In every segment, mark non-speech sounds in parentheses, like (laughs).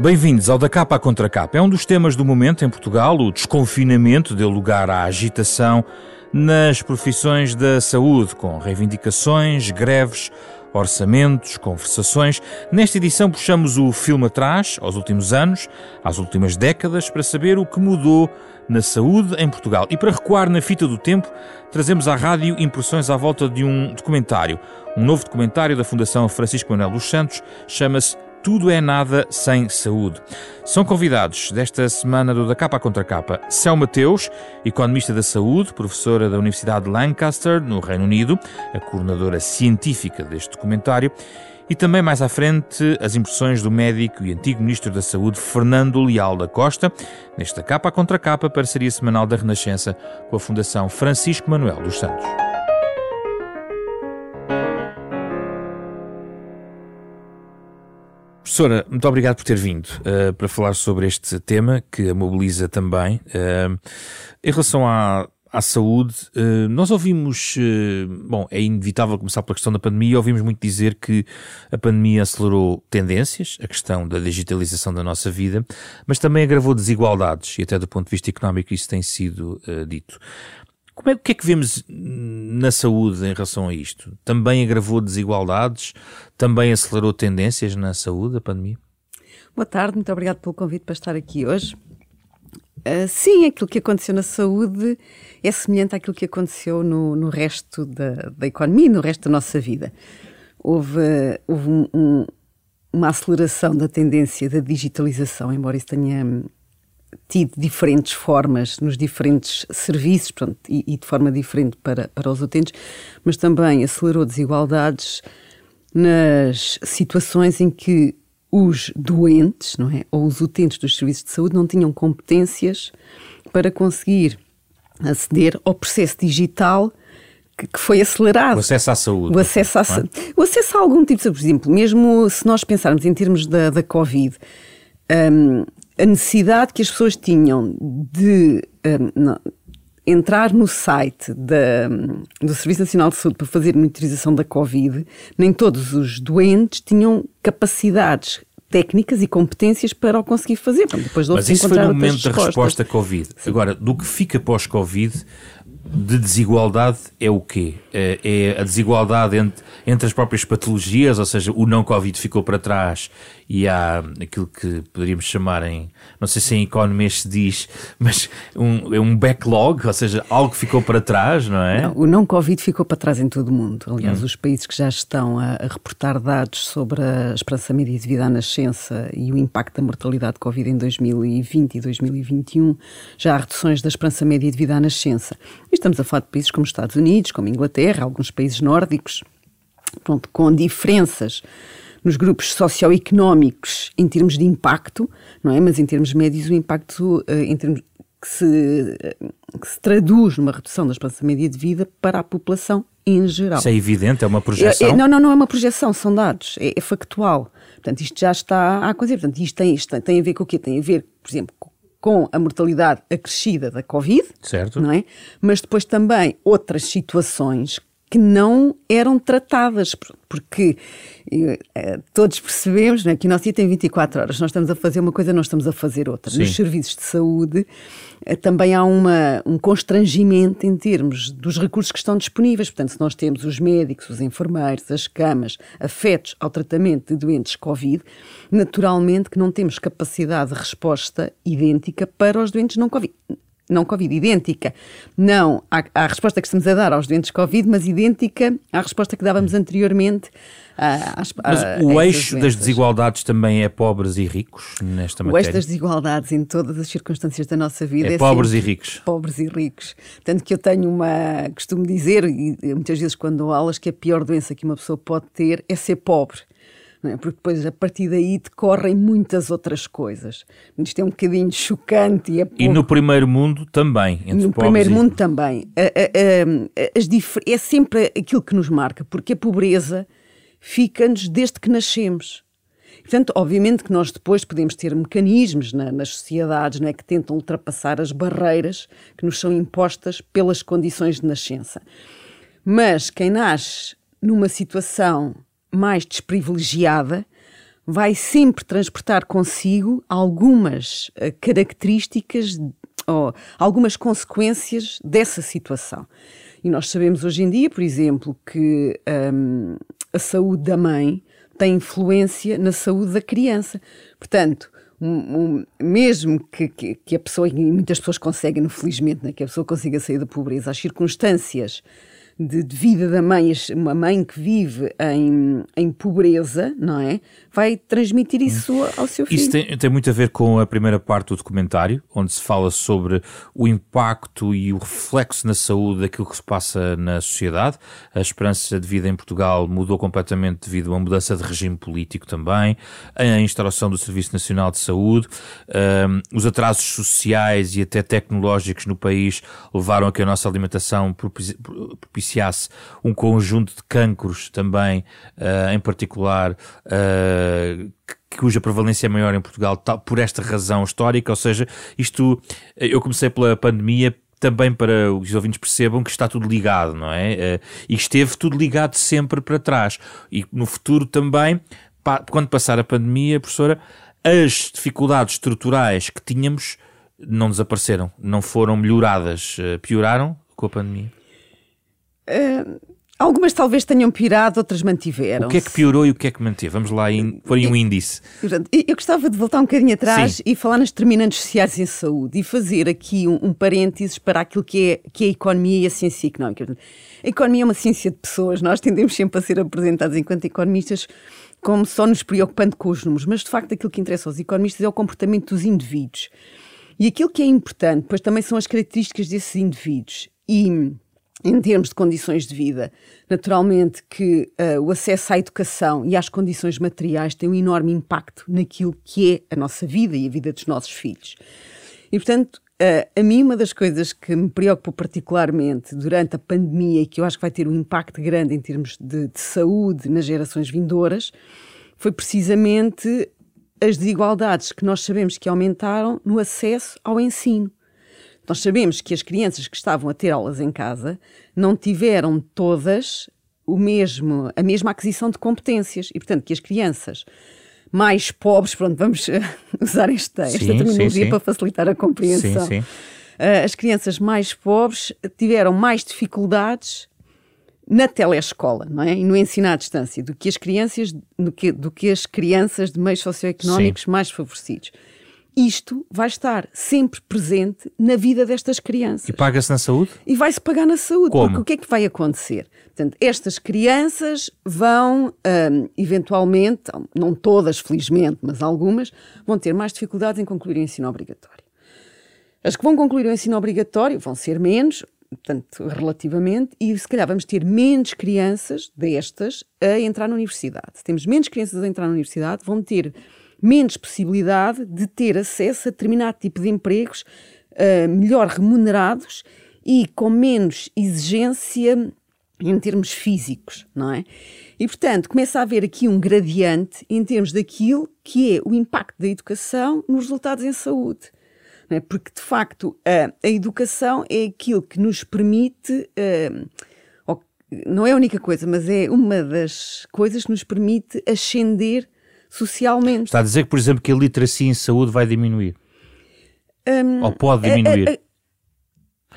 Bem-vindos ao Da Capa à Contra Capa. É um dos temas do momento em Portugal. O desconfinamento deu lugar à agitação nas profissões da saúde, com reivindicações, greves, orçamentos, conversações. Nesta edição puxamos o filme atrás, aos últimos anos, às últimas décadas, para saber o que mudou na saúde em Portugal. E para recuar na fita do tempo, trazemos à rádio impressões à volta de um documentário. Um novo documentário da Fundação Francisco Manuel dos Santos chama-se tudo é nada sem saúde. São convidados desta semana do Da Capa Contra Capa Céu Mateus, economista da saúde, professora da Universidade de Lancaster, no Reino Unido, a coordenadora científica deste documentário, e também mais à frente as impressões do médico e antigo ministro da Saúde Fernando Leal da Costa, nesta capa contra capa, parceria semanal da Renascença com a Fundação Francisco Manuel dos Santos. Professora, muito obrigado por ter vindo uh, para falar sobre este tema que a mobiliza também. Uh, em relação à, à saúde, uh, nós ouvimos, bom, é inevitável começar pela questão da pandemia, ouvimos muito dizer que a pandemia acelerou tendências, a questão da digitalização da nossa vida, mas também agravou desigualdades, e até do ponto de vista económico isso tem sido dito. Como é, o que é que vemos na saúde em relação a isto? Também agravou desigualdades? Também acelerou tendências na saúde, a pandemia? Boa tarde, muito obrigado pelo convite para estar aqui hoje. Uh, sim, aquilo que aconteceu na saúde é semelhante àquilo que aconteceu no, no resto da, da economia, no resto da nossa vida. Houve, houve um, um, uma aceleração da tendência da digitalização, embora isso tenha tido diferentes formas nos diferentes serviços portanto, e, e, de forma diferente para, para os utentes, mas também acelerou desigualdades nas situações em que os doentes, não é, ou os utentes dos serviços de saúde não tinham competências para conseguir aceder ao processo digital que, que foi acelerado. O acesso à saúde. O acesso, à, é? o acesso a algum tipo de, por exemplo, mesmo se nós pensarmos em termos da, da Covid, um, a necessidade que as pessoas tinham de um, não, entrar no site da, do Serviço Nacional de Saúde para fazer monitorização da Covid, nem todos os doentes tinham capacidades técnicas e competências para o conseguir fazer. Depois Mas isso foi no momento da resposta Covid. Sim. Agora, do que fica pós-Covid, de desigualdade é o quê? É, é a desigualdade entre, entre as próprias patologias, ou seja, o não-Covid ficou para trás e há aquilo que poderíamos chamar em, não sei se em economia se diz, mas um, é um backlog, ou seja, algo que ficou para trás, não é? Não, o não-Covid ficou para trás em todo o mundo. Aliás, hum. os países que já estão a, a, reportar dados sobre a esperança média de vida à nascença e o impacto da mortalidade de Covid em 2020 e 2021, já há reduções da esperança média de vida à nascença. E estamos a falar de países como Estados Unidos, como Inglaterra, alguns países nórdicos, pronto, com diferenças nos grupos socioeconómicos em termos de impacto, não é? Mas em termos médios o impacto uh, em termos que se, que se traduz numa redução da esperança média de vida para a população em geral. Isso é evidente, é uma projeção? É, é, não, não, não é uma projeção, são dados, é, é, factual. Portanto, isto já está a acontecer. Portanto, isto tem, isto tem a ver com o quê? Tem a ver, por exemplo, com a mortalidade acrescida da Covid, certo. não é? Mas depois também outras situações que não eram tratadas, porque eh, todos percebemos né, que o nosso dia tem 24 horas, nós estamos a fazer uma coisa, não estamos a fazer outra. Sim. Nos serviços de saúde eh, também há uma, um constrangimento em termos dos recursos que estão disponíveis. Portanto, se nós temos os médicos, os enfermeiros, as camas afetos ao tratamento de doentes Covid, naturalmente que não temos capacidade de resposta idêntica para os doentes não Covid não Covid, idêntica, não à, à, resposta que estamos a dar aos doentes Covid, mas idêntica à resposta que dávamos anteriormente às, Mas o eixo das desigualdades também é pobres e ricos nesta matéria? O eixo das desigualdades em todas as circunstâncias da nossa vida é, é pobres e ricos. Pobres e ricos. Tanto que eu tenho uma, costumo dizer, e muitas vezes quando dou aulas, que a pior doença que uma pessoa pode ter é ser pobre é? porque depois a partir daí decorrem muitas outras coisas. Isto é um bocadinho chocante. E, é pouco... e no primeiro mundo também. no primeiro e... mundo também. é sempre aquilo que nos marca, porque a pobreza fica-nos desde que nascemos. Portanto, obviamente que nós depois podemos ter mecanismos na, nas sociedades né, que tentam ultrapassar as barreiras que nos são impostas pelas condições de nascença. Mas quem nasce numa situação mais desprivilegiada vai sempre transportar consigo algumas uh, características ou algumas consequências dessa situação. E nós sabemos hoje em dia, por exemplo, que um, a saúde da mãe tem influência na saúde da criança. Portanto, um, um, mesmo que, que, que, a pessoa, e muitas pessoas conseguem, felizmente, né, que a pessoa consiga sair da pobreza, as circunstâncias de, de, vida da mãe, uma mãe que vive em, em pobreza, não é? Vai transmitir isso ao seu filho. Isso tem, tem, muito a ver com a primeira parte do documentário, onde se fala sobre o impacto e o reflexo na saúde daquilo que se passa na sociedade. A esperança de vida em Portugal mudou completamente devido a uma mudança de regime político também, a instalação do Serviço Nacional de Saúde, um, os atrasos sociais e até tecnológicos no país levaram a que a nossa alimentação propiciasse propiciasse um conjunto de cancros também, uh, em particular, uh, cuja prevalência é maior em Portugal, por esta razão histórica, ou seja, isto, eu comecei pela pandemia também para os ouvintes percebam que está tudo ligado, não é? Uh, e esteve tudo ligado sempre para trás. E no futuro também, quando passar a pandemia, professora, as dificuldades estruturais que tínhamos não desapareceram, não foram melhoradas, pioraram com a pandemia. Uh, algumas talvez tenham piorado, outras mantiveram. O que é que piorou e o que é que manteve? Vamos lá pôr em um índice. Eu gostava de voltar um bocadinho atrás Sim. e falar nas determinantes sociais em saúde e fazer aqui um, um parênteses para aquilo que é, que é a economia e a ciência económica. A economia é uma ciência de pessoas, nós tendemos sempre a ser apresentados enquanto economistas como só nos preocupando com os números, mas de facto aquilo que interessa aos economistas é o comportamento dos indivíduos. E aquilo que é importante, pois também são as características desses indivíduos. E em termos de condições de vida. Naturalmente que uh, o acesso à educação e às condições materiais tem um enorme impacto naquilo que é a nossa vida e a vida dos nossos filhos. E, portanto, uh, a mim uma das coisas que me preocupou particularmente durante a pandemia e que eu acho que vai ter um impacto grande em termos de, de saúde nas gerações vindouras foi precisamente as desigualdades que nós sabemos que aumentaram no acesso ao ensino. Nós sabemos que as crianças que estavam a ter aulas em casa não tiveram todas o mesmo, a mesma aquisição de competências e, portanto, que as crianças mais pobres, pronto, vamos (laughs) usar esta, sim, esta terminologia sim, sim. para facilitar a compreensão. Uh, as crianças mais pobres tiveram mais dificuldades na telescola, não é? E no ensino à distância do que as crianças, do que, do que as crianças de meios socioeconómicos mais favorecidos isto vai estar sempre presente na vida destas crianças. E paga-se na saúde? E vai-se pagar na saúde. Como? Porque o que é que vai acontecer? Portanto, estas crianças vão, um, eventualmente, não todas, felizmente, mas algumas, vão ter mais dificuldades em concluir o ensino obrigatório. As que vão concluir o ensino obrigatório vão ser menos, portanto, relativamente, e se calhar vamos ter menos crianças destas a entrar na universidade. Se temos menos crianças a entrar na universidade, vão ter menos possibilidade de ter acesso a determinado tipo de empregos uh, melhor remunerados e com menos exigência em termos físicos, não é? E, portanto, começa a haver aqui um gradiente em termos daquilo que é o impacto da educação nos resultados em saúde. É? Porque, de facto, a, a, educação é aquilo que nos permite, uh, não é a única coisa, mas é uma das coisas que nos permite ascender socialmente. Está a dizer que, por exemplo, que a literacia em saúde vai diminuir? Um, Ou pode diminuir? A, a, a,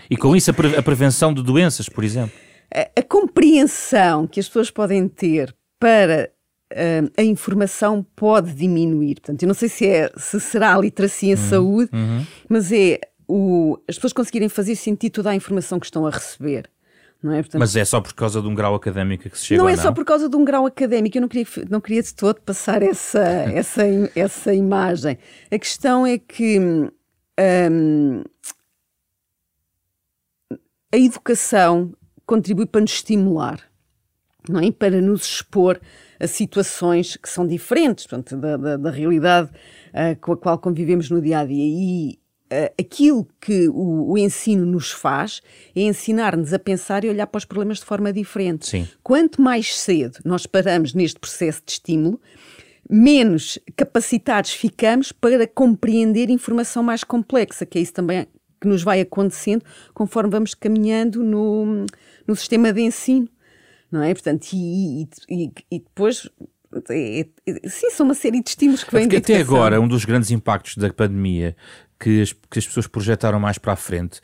e com isso a, pre, a, prevenção de doenças, por exemplo? A, compreensão que as pessoas podem ter para um, a informação pode diminuir. Portanto, eu não sei se, é, se será a literacia em uhum, saúde, uhum. mas é o, as pessoas conseguirem fazer sentido toda a informação que estão a receber. É? Portanto, Mas é só por causa de um grau académico que se chega Não é não? só por causa de um grau académico, eu não queria, não queria de todo passar essa, (laughs) essa, essa imagem. A questão é que hum, a educação contribui para nos estimular, não é? para nos expor a situações que são diferentes portanto, da, da, da realidade uh, com a qual convivemos no dia a dia. E aquilo que o, o, ensino nos faz é ensinar-nos a pensar e olhar para os problemas de forma diferente. Sim. Quanto mais cedo nós paramos neste processo de estímulo, menos capacitados ficamos para compreender informação mais complexa, que é isso também que nos vai acontecendo conforme vamos caminhando no, no sistema de ensino. Não é? Portanto, e, e, e depois é, é, sim, são uma série de estímulos que vêm até agora, um dos grandes impactos da pandemia que as, que as pessoas projetaram mais para a frente,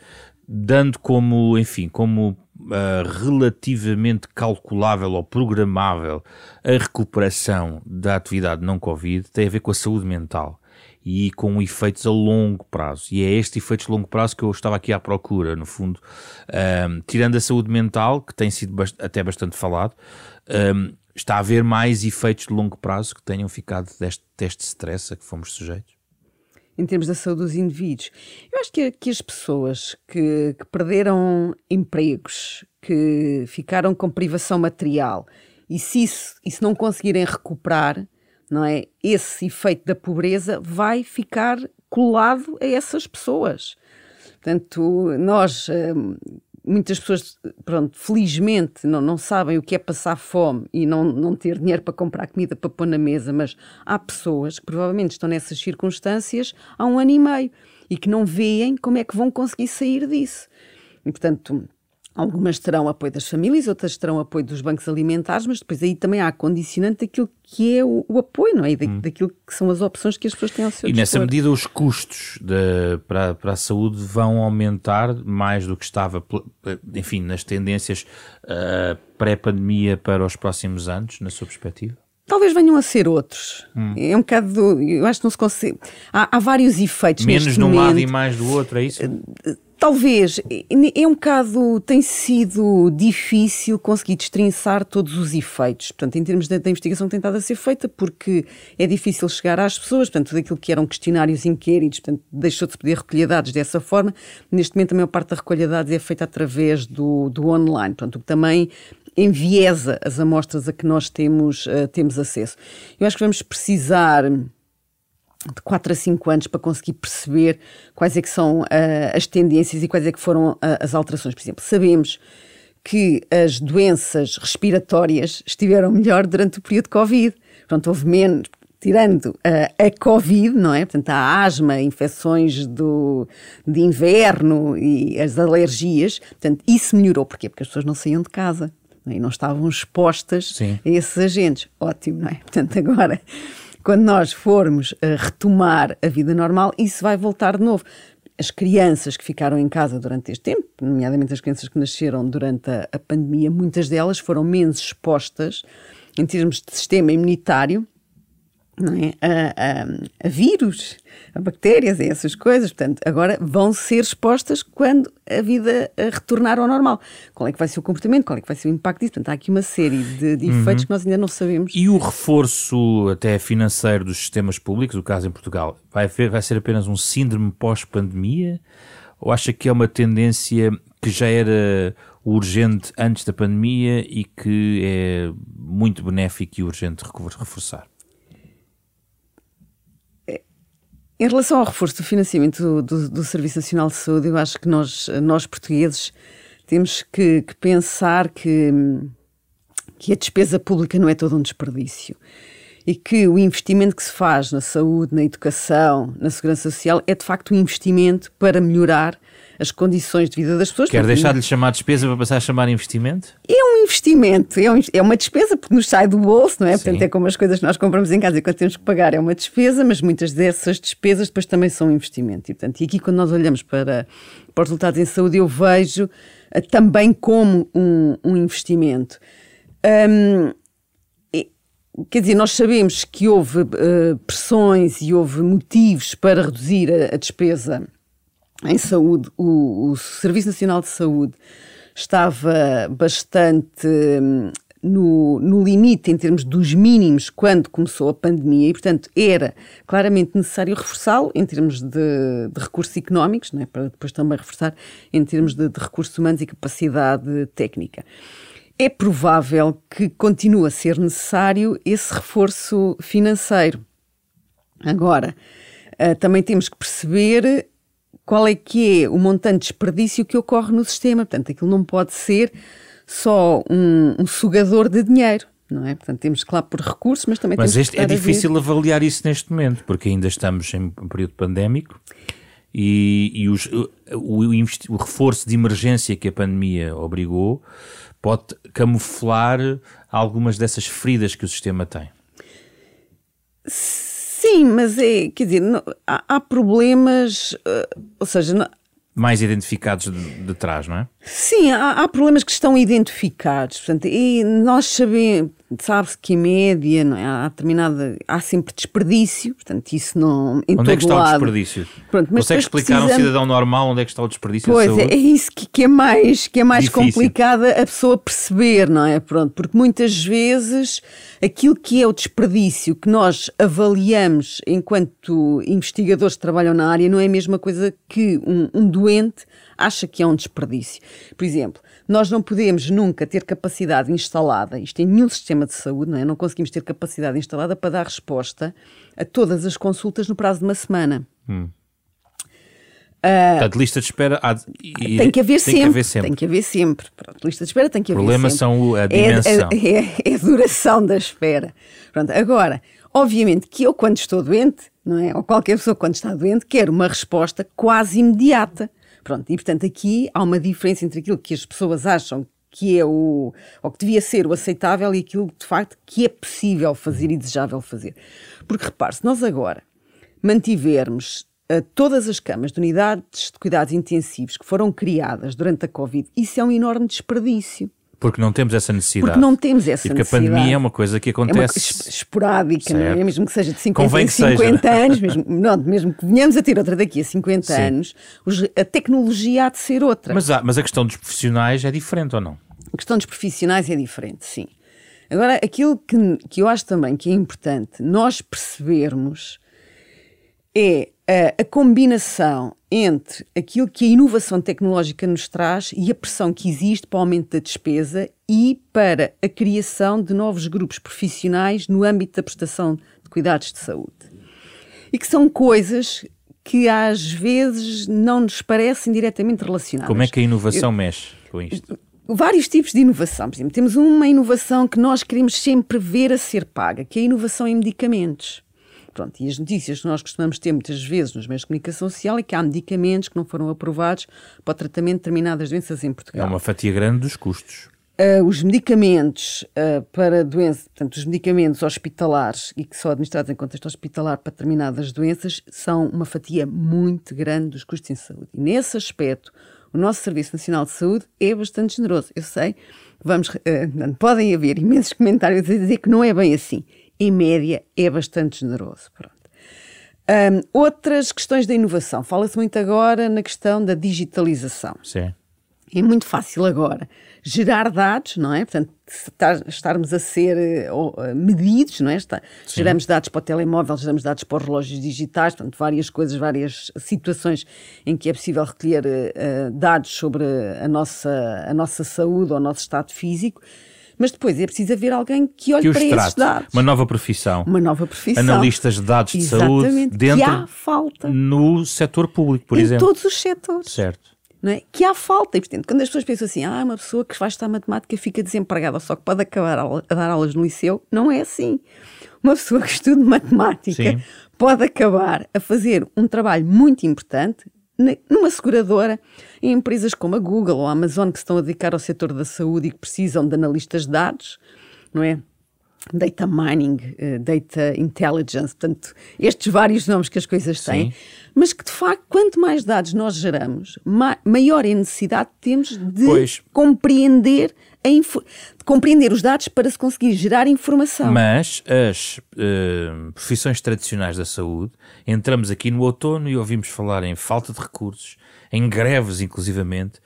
dando como, enfim, como uh, relativamente calculável ou programável a recuperação da atividade não Covid, tem a ver com a saúde mental e com efeitos a longo prazo. E é este efeitos a longo prazo que eu estava aqui à procura, no fundo. Um, tirando a saúde mental, que tem sido bast até bastante falado, um, está a haver mais efeitos de longo prazo que tenham ficado deste teste de stress a que fomos sujeitos? Em termos da saúde dos indivíduos, eu acho que, que as pessoas que, que perderam empregos, que ficaram com privação material, e se isso, e se não conseguirem recuperar, não é? Esse efeito da pobreza vai ficar colado a essas pessoas. Portanto, nós, hum, muitas pessoas, pronto, felizmente não, não sabem o que é passar fome e não, não ter dinheiro para comprar comida para pôr na mesa, mas há pessoas que provavelmente estão nessas circunstâncias há um ano e meio e que não veem como é que vão conseguir sair disso. E, portanto, Algumas terão apoio das famílias, outras terão apoio dos bancos alimentares, mas depois aí também há condicionante daquilo que é o, o apoio, não é? Da, hum. Daquilo que são as opções que as pessoas têm ao seu E nessa medida os custos de, para, para a saúde vão aumentar mais do que estava, enfim, nas tendências uh, pré-pandemia para os próximos anos, na sua perspectiva? Talvez venham a ser outros. Hum. É um bocado. Eu acho que não se consegue. Há, há vários efeitos. Menos num lado e mais do outro, é isso? Uh, Talvez, é um bocado, tem sido difícil conseguir destrinçar todos os efeitos, portanto, em termos da, da investigação estado a ser feita, porque é difícil chegar às pessoas, portanto, tudo aquilo que eram questionários inquéritos, portanto, deixou de se poder recolher dados dessa forma, neste momento a maior parte da recolha de dados é feita através do, do online, portanto, o que também enviesa as amostras a que nós temos, uh, temos acesso. Eu acho que vamos precisar de 4 a 5 anos para conseguir perceber quais é que são uh, as tendências e quais é que foram uh, as alterações. Por exemplo, sabemos que as doenças respiratórias estiveram melhor durante o período de Covid. Portanto, houve menos, tirando uh, a Covid, não é? Portanto, a asma, infecções do, de inverno e as alergias. Portanto, isso melhorou. Porquê? Porque as pessoas não saíam de casa não é? e não estavam expostas Sim. a esses agentes. Ótimo, não é? Portanto, agora quando nós formos a retomar a vida normal, isso vai voltar de novo. As crianças que ficaram em casa durante este tempo, nomeadamente as crianças que nasceram durante a, a pandemia, muitas delas foram menos expostas em termos de sistema imunitário é? a, a, a, vírus, a bactérias, a essas coisas. Portanto, agora vão ser expostas quando a vida retornar ao normal. Qual é que vai ser o comportamento? Qual é que vai ser o impacto disso? Portanto, há aqui uma série de, de uhum. efeitos que nós ainda não sabemos. E o reforço até financeiro dos sistemas públicos, o caso em Portugal, vai, vai ser apenas um síndrome pós-pandemia? Ou acha que é uma tendência que já era urgente antes da pandemia e que é muito benéfico e urgente reforçar? Em relação ao reforço do financiamento do, do, do, Serviço Nacional de Saúde, eu acho que nós, nós portugueses, temos que, que, pensar que, que a despesa pública não é todo um desperdício e que o investimento que se faz na saúde, na educação, na segurança social é de facto um investimento para melhorar as condições de vida das pessoas. Quer deixar de lhe chamar despesa para passar a chamar investimento? É um investimento, é, um, é uma despesa porque nos sai do bolso, não é? Sim. Portanto, é como as coisas que nós compramos em casa e quando temos que pagar é uma despesa, mas muitas dessas despesas depois também são um investimento. E, portanto, e aqui quando nós olhamos para, para os resultados em saúde, eu vejo uh, também como um, um investimento. Um, quer dizer, nós sabemos que houve uh, pressões e houve motivos para reduzir a, a despesa em saúde, o, o, Serviço Nacional de Saúde estava bastante hum, no, no, limite em termos dos mínimos quando começou a pandemia e, portanto, era claramente necessário reforçá-lo em termos de, de, recursos económicos, é? para depois também reforçar em termos de, de recursos humanos e capacidade técnica. É provável que continue a ser necessário esse reforço financeiro. Agora, uh, também temos que perceber qual é que é o montante de desperdício que ocorre no sistema. Portanto, aquilo não pode ser só um, um sugador de dinheiro. Não é? Portanto, temos que lá por recursos, mas também mas temos este, é difícil avaliar isso neste momento, porque ainda estamos em um período pandémico e, e os, o, o, o, reforço de emergência que a pandemia obrigou pode camuflar algumas dessas feridas que o sistema tem. Sim, mas é, quer dizer, não, há, há, problemas, uh, ou seja, não, mais identificados de, de trás, não é? Sim, há, há, problemas que estão identificados. Portanto, e nós sabemos, sabe-se que em média não é? há determinada, há sempre desperdício, portanto, isso não. Em onde é que está lado. o desperdício? Pronto, mas Consegue explicar a um cidadão normal onde é que está o desperdício? Pois é, é isso que, que, é mais, que é mais complicado a pessoa perceber, não é? Pronto, porque muitas vezes aquilo que é o desperdício que nós avaliamos enquanto investigadores que trabalham na área não é a mesma coisa que um, um doente acha que é um desperdício. Por exemplo, nós não podemos nunca ter capacidade instalada, isto em nenhum sistema de saúde, não é? Não conseguimos ter capacidade instalada para dar resposta a todas as consultas no prazo de uma semana. Hum. Uh, Portanto, lista de espera há, e, tem, que haver, tem sempre, que haver sempre. Tem que haver sempre. Pronto, lista de espera tem que haver Problemas sempre. são a dimensão. É, (laughs) é, é, a duração da espera. Pronto, agora, obviamente que eu, quando estou doente, não é? ou qualquer pessoa quando está doente, quer uma resposta quase imediata. Pronto, e portanto aqui há uma diferença entre aquilo que as pessoas acham que é o, ou que devia ser o aceitável e aquilo de facto que é possível fazer e desejável fazer. Porque repare, se nós agora mantivermos uh, todas as camas de unidades de cuidados intensivos que foram criadas durante a Covid, isso é um enorme desperdício. Porque não temos essa necessidade. Porque não temos essa e porque necessidade. a pandemia é uma coisa que acontece. É uma esporádica, não é? Mesmo que seja de 50 Convém em 50 seja. anos, mesmo, (laughs) não, mesmo que venhamos a ter outra daqui a 50 Sim. anos, a tecnologia há de ser outra. Mas, há, mas a questão dos profissionais é diferente ou não? A questão dos profissionais é diferente, sim. Agora, aquilo que, que eu acho também que é importante nós percebermos é a, combinação entre aquilo que a inovação tecnológica nos traz e a pressão que existe para o aumento da despesa e para a criação de novos grupos profissionais no âmbito da prestação de cuidados de saúde. E que são coisas que às vezes não nos parecem diretamente relacionadas. Como é que a inovação Eu, mexe com isto? Vários tipos de inovação. Por exemplo, temos uma inovação que nós queremos sempre ver a ser paga, que é a inovação em medicamentos. Pronto, e as notícias que nós costumamos ter muitas vezes nos meios de comunicação social é que há medicamentos que não foram aprovados para o tratamento de determinadas doenças em Portugal. É uma fatia grande dos custos. Uh, os medicamentos uh, para doenças, portanto, os medicamentos hospitalares e que são administrados em contexto hospitalar para determinadas doenças são uma fatia muito grande dos custos em saúde. E nesse aspecto, o nosso Serviço Nacional de Saúde é bastante generoso. Eu sei, vamos, uh, podem haver imensos (laughs) comentários a dizer que não é bem assim em média, é bastante generoso. Um, outras questões da inovação. Fala-se muito agora na questão da digitalização. Sim. É muito fácil agora gerar dados, não é? Portanto, estarmos a ser uh, medidos, não é? Está, geramos dados para o telemóvel, geramos dados para os relógios digitais, portanto, várias coisas, várias situações em que é possível recolher uh, dados sobre a nossa, a nossa saúde ou o nosso estado físico mas depois é preciso haver alguém que olhe que para trate. esses dados. Uma nova profissão. Uma nova profissão. Analistas de dados de saúde dentro que há falta. no setor público, por em exemplo. Em todos os setores. Certo. Não é? Que há falta. E, portanto, quando as pessoas pensam assim, ah, uma pessoa que vai estudar matemática fica desempregada, só que pode acabar a dar aulas no liceu, não é assim. Uma pessoa que estuda matemática Sim. pode acabar a fazer um trabalho muito importante numa seguradora, em empresas como a Google ou a Amazon que se estão a dedicar ao setor da saúde e que precisam de analistas de dados, não é? Data mining, uh, data intelligence, portanto, estes vários nomes que as coisas têm, Sim. mas que de facto, quanto mais dados nós geramos, ma maior é a necessidade que temos de pois. compreender de compreender os dados para se conseguir gerar informação. Mas as uh, profissões tradicionais da saúde, entramos aqui no outono e ouvimos falar em falta de recursos, em greves inclusivamente,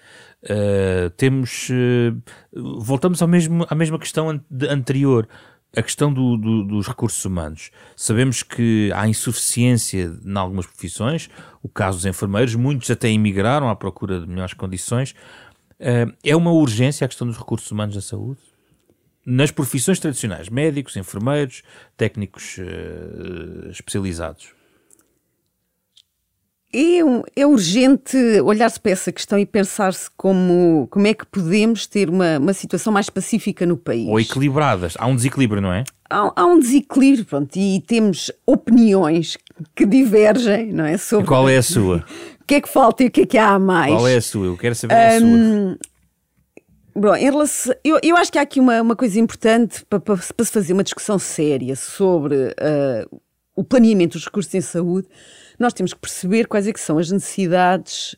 uh, temos, uh, voltamos ao mesmo, à mesma questão an anterior, a questão do, do, dos recursos humanos. Sabemos que há insuficiência em algumas profissões, o caso dos enfermeiros, muitos até emigraram à procura de melhores condições, é uma urgência a questão dos recursos humanos da saúde? Nas profissões tradicionais, médicos, enfermeiros, técnicos uh, especializados? É, é urgente olhar-se para essa questão e pensar-se como, como é que podemos ter uma, uma situação mais pacífica no país. Ou equilibradas. Há um desequilíbrio, não é? Há, há um desequilíbrio, pronto, e temos opiniões que divergem, não é? Sobre... E qual é a sua? (laughs) O que é que falta e o que é que há a mais? Qual é a sua? Eu quero saber a sua. Bom, em relação, eu, eu acho que há aqui uma, uma coisa importante para, para, para se fazer uma discussão séria sobre uh, o planeamento dos recursos em saúde, nós temos que perceber quais é que são as necessidades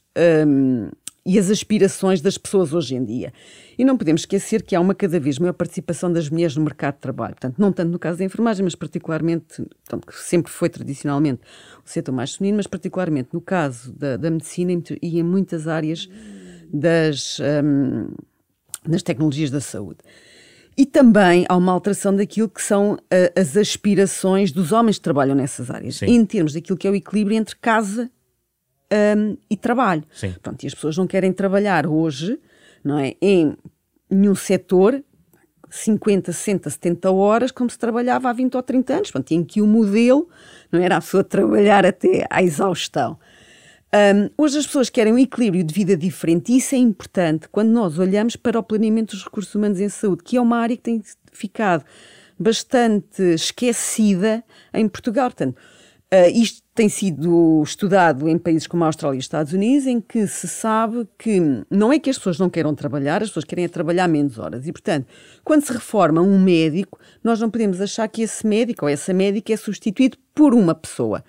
um, e as aspirações das pessoas hoje em dia. E não podemos esquecer que há uma cada vez maior participação das mulheres no mercado de trabalho. Portanto, não tanto no caso da enfermagem, mas particularmente, portanto, que sempre foi tradicionalmente o setor mais feminino, mas particularmente no caso da, da medicina e em muitas áreas das, um, das tecnologias da saúde. E também há uma alteração daquilo que são uh, as aspirações dos homens que trabalham nessas áreas, Sim. em termos daquilo que é o equilíbrio entre casa um, e trabalho. Sim. Pronto, e as pessoas não querem trabalhar hoje não é, em nenhum setor 50, 60, 70 horas como se trabalhava há 20 ou 30 anos, Pronto, em que o modelo não era a pessoa trabalhar até à exaustão. Um, hoje as pessoas querem um equilíbrio de vida diferente e isso é importante quando nós olhamos para o planeamento dos recursos humanos em saúde, que é uma área que tem ficado bastante esquecida em Portugal. Portanto, uh, isto tem sido estudado em países como a Austrália e os Estados Unidos, em que se sabe que não é que as pessoas não queiram trabalhar, as pessoas querem é trabalhar menos horas. E, portanto, quando se reforma um médico, nós não podemos achar que esse médico ou essa médica é substituído por uma pessoa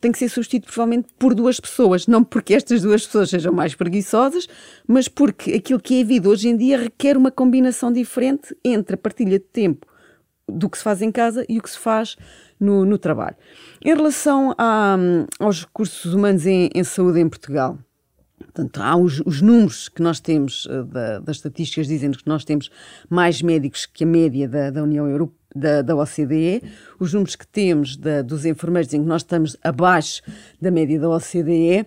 tem que ser substituído provavelmente por duas pessoas, não porque estas duas pessoas sejam mais preguiçosas, mas porque aquilo que é vida hoje em dia requer uma combinação diferente entre a partilha de tempo do que se faz em casa e o que se faz no, no trabalho. Em relação a, aos recursos humanos em, em, saúde em Portugal, portanto, há os, os números que nós temos uh, da, das estatísticas dizendo que nós temos mais médicos que a média da, da União Europeia da, da OCDE, os números que temos da, dos enfermeiros em que nós estamos abaixo da média da OCDE,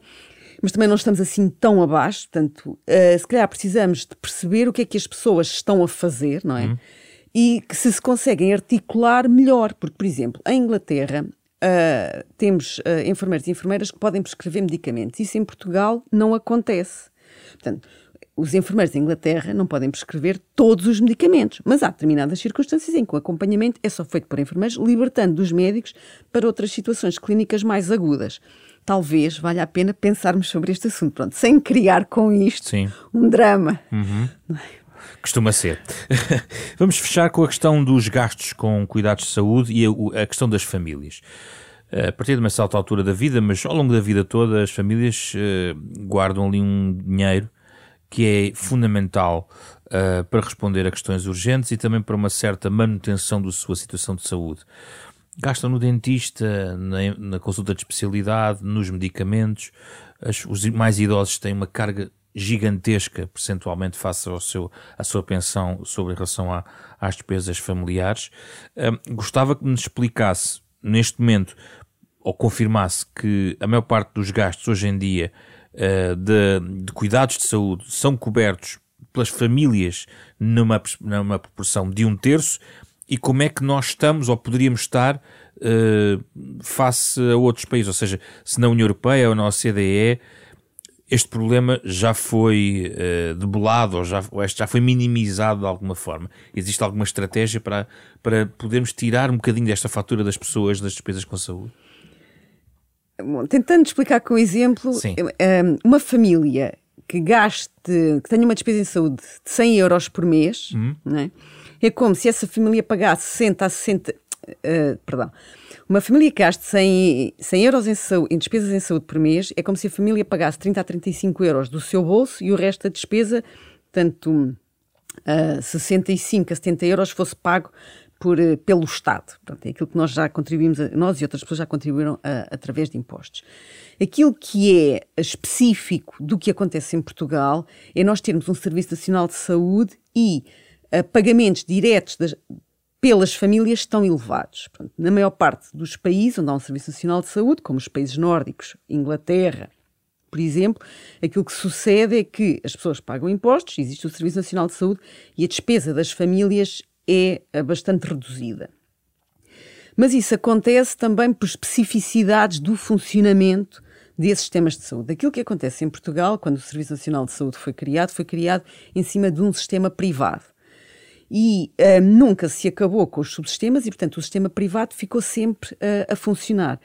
mas também não estamos assim tão abaixo, portanto, uh, se calhar precisamos de perceber o que é que as pessoas estão a fazer, não é? Uhum. E que se se conseguem articular melhor, porque, por exemplo, em Inglaterra uh, temos uh, enfermeiros e enfermeiras que podem prescrever medicamentos, isso em Portugal não acontece. Portanto, os enfermeiros da Inglaterra não podem prescrever todos os medicamentos, mas há determinadas circunstâncias em que o acompanhamento é só feito por enfermeiros, libertando dos médicos para outras situações clínicas mais agudas. Talvez valha a pena pensarmos sobre este assunto, pronto, sem criar com isto Sim. um drama. Uhum. Costuma ser. (laughs) Vamos fechar com a questão dos gastos com cuidados de saúde e a, a questão das famílias a partir de uma certa altura da vida, mas ao longo da vida toda, as famílias uh, guardam ali um dinheiro que é fundamental uh, para responder a questões urgentes e também para uma certa manutenção da sua situação de saúde. Gastam no dentista, na, na consulta de especialidade, nos medicamentos. As, os mais idosos têm uma carga gigantesca percentualmente face ao seu, à sua pensão sobre relação a, às despesas familiares. Uh, gostava que me explicasse neste momento ou confirmasse que a maior parte dos gastos hoje em dia de, de, cuidados de saúde são cobertos pelas famílias numa, numa proporção de um terço e como é que nós estamos ou poderíamos estar uh, face a outros países, ou seja, se na União Europeia ou na OCDE este problema já foi uh, ou já, ou este já foi minimizado de alguma forma. Existe alguma estratégia para, para podermos tirar um bocadinho desta fatura das pessoas das despesas com saúde? Tentando explicar com exemplo, Sim. uma família que gaste, que tenha uma despesa em saúde de 100 euros por mês, uhum. é? é como se essa família pagasse 60 a 60, uh, eh, perdão, uma família que gaste 100, 100 euros em, saúde, em, despesas em saúde por mês é como se a família pagasse 30 a 35 euros do seu bolso e o resto da despesa, tanto uh, 65 a 70 euros, fosse pago por, eh, pelo Estado. Portanto, é aquilo que nós já contribuímos, nós e outras pessoas já contribuíram a, através de impostos. Aquilo que é específico do que acontece em Portugal é nós termos um Serviço Nacional de Saúde e uh, pagamentos diretos das, pelas famílias estão elevados. Portanto, na maior parte dos países onde há um Serviço Nacional de Saúde, como os países nórdicos, Inglaterra, por exemplo, aquilo que sucede é que as pessoas pagam impostos, existe o Serviço Nacional de Saúde e a despesa das famílias é bastante reduzida. Mas isso acontece também por especificidades do funcionamento desses sistemas de saúde. Aquilo que acontece em Portugal, quando o Serviço Nacional de Saúde foi criado, foi criado em cima de um sistema privado. E uh, nunca se acabou com os subsistemas e, portanto, o sistema privado ficou sempre uh, a funcionar.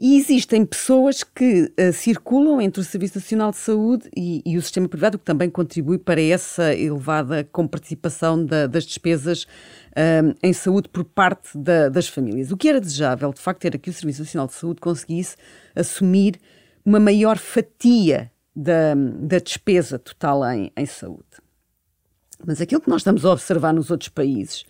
E existem pessoas que uh, circulam entre o Serviço Nacional de Saúde e, e, o sistema privado, que também contribui para essa elevada comparticipação da, das despesas uh, em saúde por parte da, das famílias. O que era desejável, de facto, era que o Serviço Nacional de Saúde conseguisse assumir uma maior fatia da, da despesa total em, em saúde. Mas aquilo que nós estamos a observar nos outros países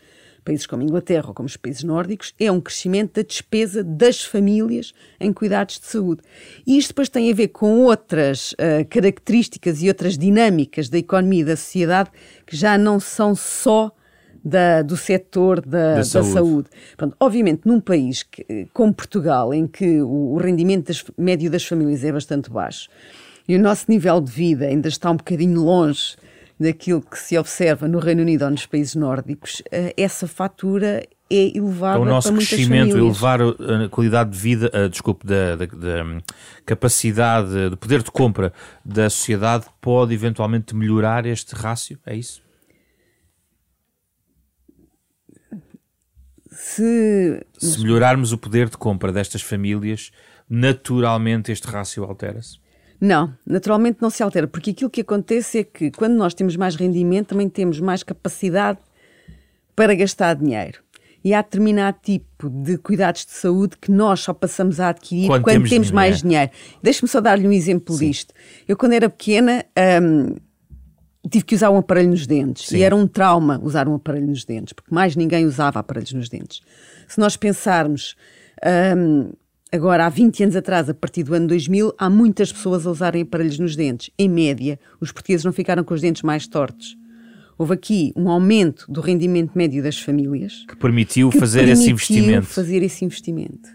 países como a Inglaterra ou como os países nórdicos, é um crescimento da despesa das famílias em cuidados de saúde. E isto depois tem a ver com outras uh, características e outras dinâmicas da economia e da sociedade que já não são só da, do setor da, da saúde. Da saúde. Pronto, obviamente, num país que, como Portugal, em que o, o rendimento das, médio das famílias é bastante baixo e o nosso nível de vida ainda está um bocadinho longe daquilo que se observa no Reino Unido ou nos países nórdicos, eh, essa fatura é elevada então, o nosso crescimento, famílias. elevar a qualidade de vida, a, desculpe, da, da, da, capacidade, de poder de compra da sociedade pode eventualmente melhorar este rácio, é isso? Se... Se melhorarmos o poder de compra destas famílias, naturalmente este rácio altera-se? Não, naturalmente não se altera, porque aquilo que acontece é que quando nós temos mais rendimento, também temos mais capacidade para gastar dinheiro. E há determinado tipo de cuidados de saúde que nós só passamos a adquirir quando, quando temos, temos mais dinheiro. Deixe-me só dar-lhe um exemplo Sim. disto. Eu, quando era pequena, hum, tive que usar um aparelho nos dentes. Sim. E era um trauma usar um aparelho nos dentes, porque mais ninguém usava aparelhos nos dentes. Se nós pensarmos. Hum, Agora, há 20 anos atrás, a partir do ano 2000, há muitas pessoas a usarem aparelhos nos dentes. Em média, os portugueses não ficaram com os dentes mais tortos. Houve aqui um aumento do rendimento médio das famílias. Que permitiu que fazer permitiu esse investimento. fazer esse investimento.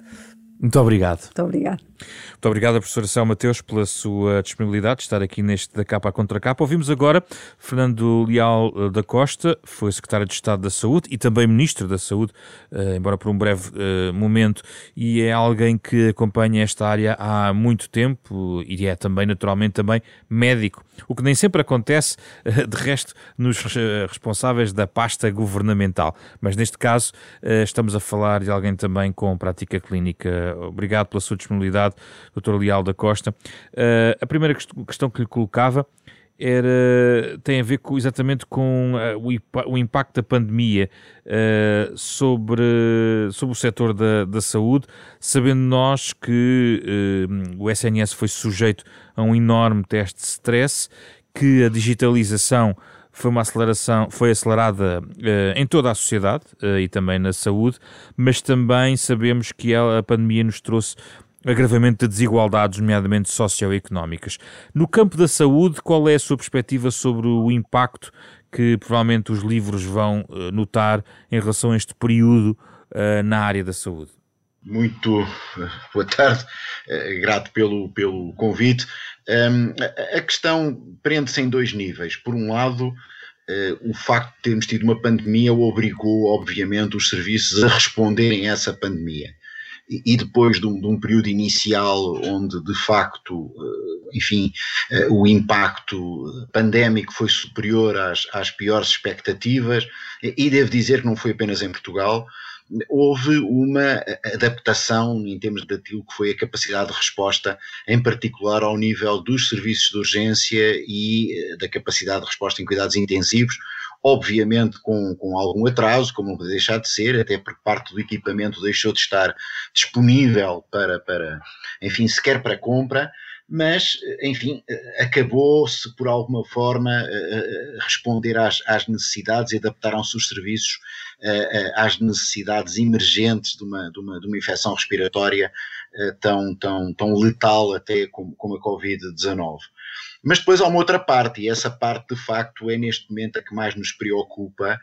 Muito obrigado. Muito obrigado. Muito obrigado, professora Céu Mateus, pela sua disponibilidade de estar aqui neste da capa à contra capa. Ouvimos agora Fernando Leal eh, da Costa, foi secretário de Estado da Saúde e também ministro da Saúde, eh, embora por um breve eh, momento, e é alguém que acompanha esta área há muito tempo e é também, naturalmente, também médico, o que nem sempre acontece, de resto, nos responsáveis da pasta governamental. Mas neste caso, estamos a falar de alguém também com prática clínica Obrigado pela sua disponibilidade, Dr. Leal da Costa. Uh, a primeira questão que lhe colocava era, tem a ver com, exatamente com uh, o, o, impacto da pandemia uh, sobre, sobre o setor da, da saúde, sabendo nós que o SNS foi sujeito a um enorme teste de stress, que a digitalização foi uma aceleração, foi acelerada uh, em toda a sociedade uh, e também na saúde, mas também sabemos que a pandemia nos trouxe agravamento de desigualdades, nomeadamente socioeconómicas. No campo da saúde, qual é a sua perspectiva sobre o impacto que provavelmente os livros vão uh, notar em relação a este período na área da saúde? Muito boa tarde, grato pelo, pelo convite. Um, a questão prende-se em dois níveis. Por um lado, uh, o facto de termos tido uma pandemia obrigou, obviamente, os serviços a responderem a essa pandemia. E, depois de um, de um, período inicial onde, de facto, uh, enfim, uh, o impacto pandémico foi superior às, às piores expectativas, e, e devo dizer que não foi apenas em Portugal, houve uma adaptação em termos daquilo que foi a capacidade de resposta, em particular ao nível dos serviços de urgência e eh, da capacidade de resposta em cuidados intensivos, obviamente com, com algum atraso, como não deixar de ser, até porque parte do equipamento deixou de estar disponível para, para enfim, sequer para compra, mas, enfim, acabou-se por alguma forma responder às, às necessidades e adaptaram-se os serviços às necessidades emergentes de uma, de uma, de uma infecção respiratória tão, tão, tão letal até como, como a Covid-19. Mas depois há uma outra parte, e essa parte de facto é neste momento a que mais nos preocupa,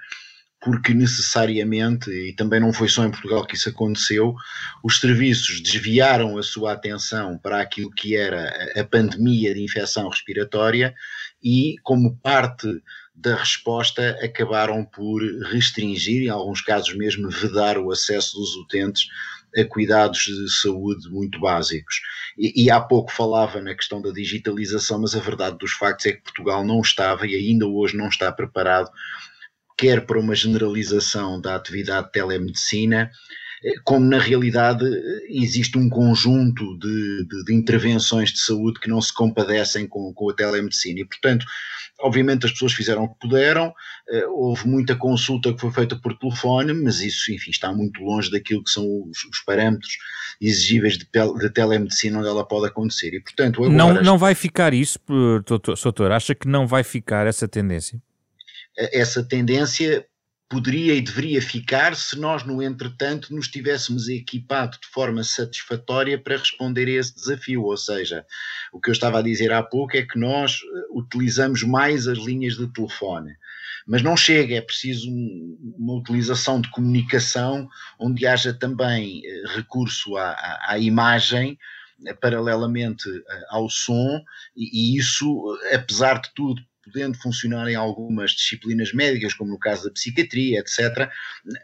porque necessariamente, e também não foi só em Portugal que isso aconteceu, os serviços desviaram a sua atenção para aquilo que era a pandemia de infecção respiratória e, como parte da resposta, acabaram por restringir, em alguns casos mesmo vedar o acesso dos utentes a cuidados de saúde muito básicos. E, e, há pouco falava na questão da digitalização, mas a verdade dos factos é que Portugal não estava e ainda hoje não está preparado quer para uma generalização da atividade de telemedicina, como na realidade existe um conjunto de, de, de, intervenções de saúde que não se compadecem com, com a telemedicina. E, portanto, obviamente as pessoas fizeram o que puderam, houve muita consulta que foi feita por telefone, mas isso, enfim, está muito longe daquilo que são os, os parâmetros exigíveis de, de, telemedicina onde ela pode acontecer. E, portanto, agora, não, não vai ficar isso, doutor? Acha que não vai ficar essa tendência? Essa tendência poderia e deveria ficar se nós, no entretanto, nos tivéssemos equipado de forma satisfatória para responder a esse desafio. Ou seja, o que eu estava a dizer há pouco é que nós eh, utilizamos mais as linhas de telefone. Mas não chega, é preciso uma utilização de comunicação onde haja também eh, recurso à, à, imagem eh, paralelamente ao som, e isso, apesar de tudo, podendo funcionar em algumas disciplinas médicas, como no caso da psiquiatria, etc.,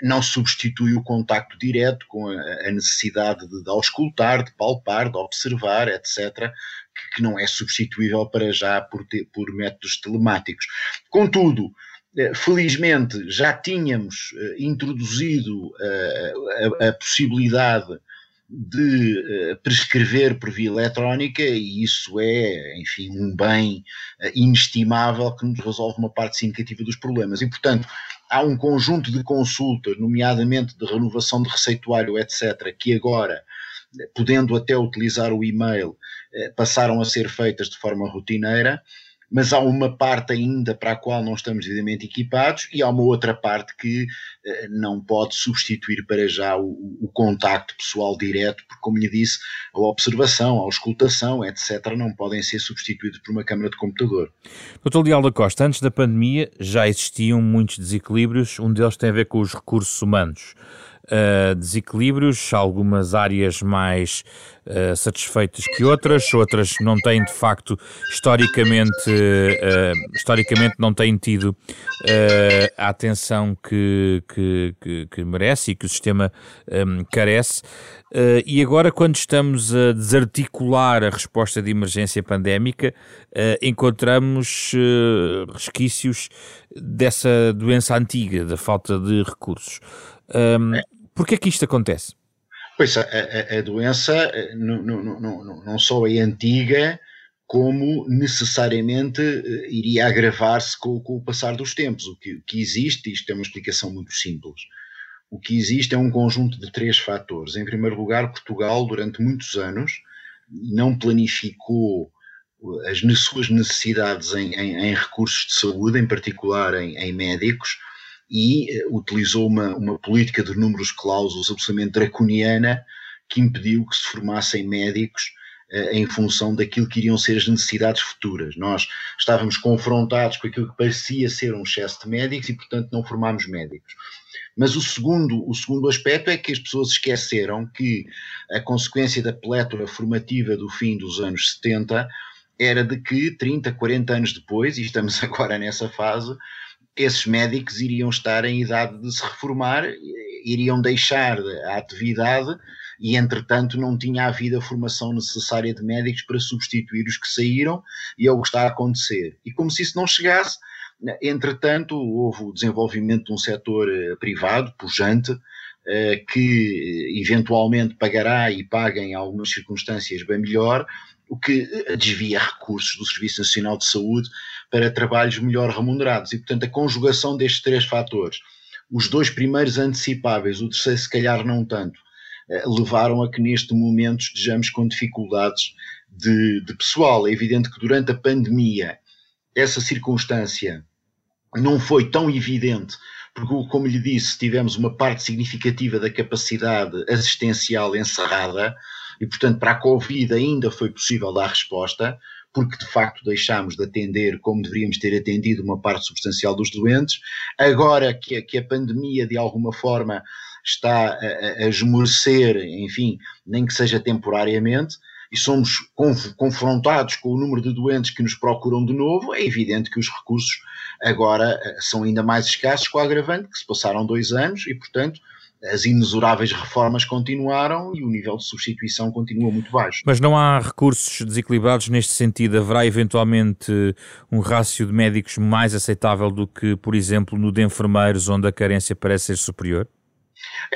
não substitui o contacto direto com a, necessidade de, de auscultar, de palpar, de observar, etc., que, não é substituível para já por, ter, por métodos telemáticos. Contudo, eh, felizmente já tínhamos eh, introduzido eh, a, a, possibilidade de uh, prescrever por via eletrónica e isso é, enfim, um bem uh, inestimável que nos resolve uma parte significativa dos problemas. E, portanto, há um conjunto de consultas, nomeadamente de renovação de receituário, etc., que agora, podendo até utilizar o e-mail, uh, passaram a ser feitas de forma rotineira mas há uma parte ainda para a qual não estamos devidamente equipados e há uma outra parte que eh, não pode substituir para já o, o, contacto pessoal direto, porque, como lhe disse, a observação, a auscultação, etc., não podem ser substituídos por uma câmara de computador. Doutor Leal da Costa, antes da pandemia já existiam muitos desequilíbrios, um deles tem a ver com os recursos humanos uh, desequilíbrios, algumas áreas mais uh, satisfeitas que outras, outras não têm de facto historicamente, uh, historicamente não têm tido a atenção que, que, que, que, merece e que o sistema um, carece. Uh, e agora, quando estamos a desarticular a resposta de emergência pandémica, encontramos resquícios dessa doença antiga, da falta de recursos. Um, Por que é que isto acontece? Pois a, a, a doença eh, não só é antiga, como necessariamente eh, iria agravar-se com, com, o passar dos tempos. O que, o que existe, isto é uma explicação muito simples, o que existe é um conjunto de três fatores. Em primeiro lugar, Portugal, durante muitos anos, não planificou eh, as suas necessidades em, em, em recursos de saúde, em particular em, em médicos, e uh, utilizou uma, uma política de números clausos absolutamente draconiana que impediu que se formassem médicos uh, em função daquilo que iriam ser as necessidades futuras. Nós estávamos confrontados com aquilo que parecia ser um excesso de médicos e, portanto, não formámos médicos. Mas o segundo, o segundo aspecto é que as pessoas esqueceram que a consequência da plétora formativa do fim dos anos 70 era de que 30, 40 anos depois, e estamos (laughs) agora nessa fase, esses médicos iriam estar em idade de se reformar, iriam deixar a atividade e, entretanto, não tinha havido a formação necessária de médicos para substituir os que saíram, e é o que está a acontecer. E como se isso não chegasse, entretanto, houve o desenvolvimento de um setor eh, privado, pujante, eh, que eventualmente pagará e paga em algumas circunstâncias bem melhor, o que eh, desvia recursos do Serviço Nacional de Saúde para trabalhos melhor remunerados. E, portanto, a conjugação destes três fatores, os dois primeiros antecipáveis, o terceiro, se calhar, não tanto, eh, levaram a que neste momento estejamos com dificuldades de, de pessoal. É evidente que durante a pandemia essa circunstância não foi tão evidente porque, como lhe disse, tivemos uma parte significativa da capacidade assistencial encerrada e, portanto, para a Covid ainda foi possível dar resposta, porque de facto deixámos de atender como deveríamos ter atendido uma parte substancial dos doentes. Agora que a, que a pandemia, de alguma forma, está a, a esmorecer, enfim, nem que seja temporariamente, e somos confrontados com o número de doentes que nos procuram de novo, é evidente que os recursos agora eh, são ainda mais escassos, com a agravante que se passaram dois anos e, portanto, as inexoráveis reformas continuaram e o nível de substituição continua muito baixo. Mas não há recursos desequilibrados neste sentido? Haverá eventualmente um rácio de médicos mais aceitável do que, por exemplo, no de enfermeiros, onde a carência parece ser superior?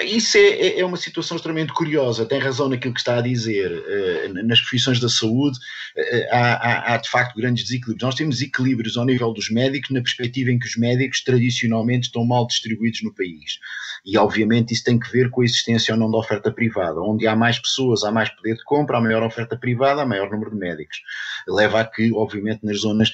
Isso é, é, é, uma situação extremamente curiosa, tem razão naquilo que está a dizer. Eh, nas profissões da saúde eh, há, há, há, de facto grandes desequilíbrios. Nós temos equilíbrios ao nível dos médicos, na perspectiva em que os médicos tradicionalmente estão mal distribuídos no país. E obviamente isso tem que ver com a existência ou não da oferta privada. Onde há mais pessoas, há mais poder de compra, há maior oferta privada, há maior número de médicos. Leva a que, obviamente, nas zonas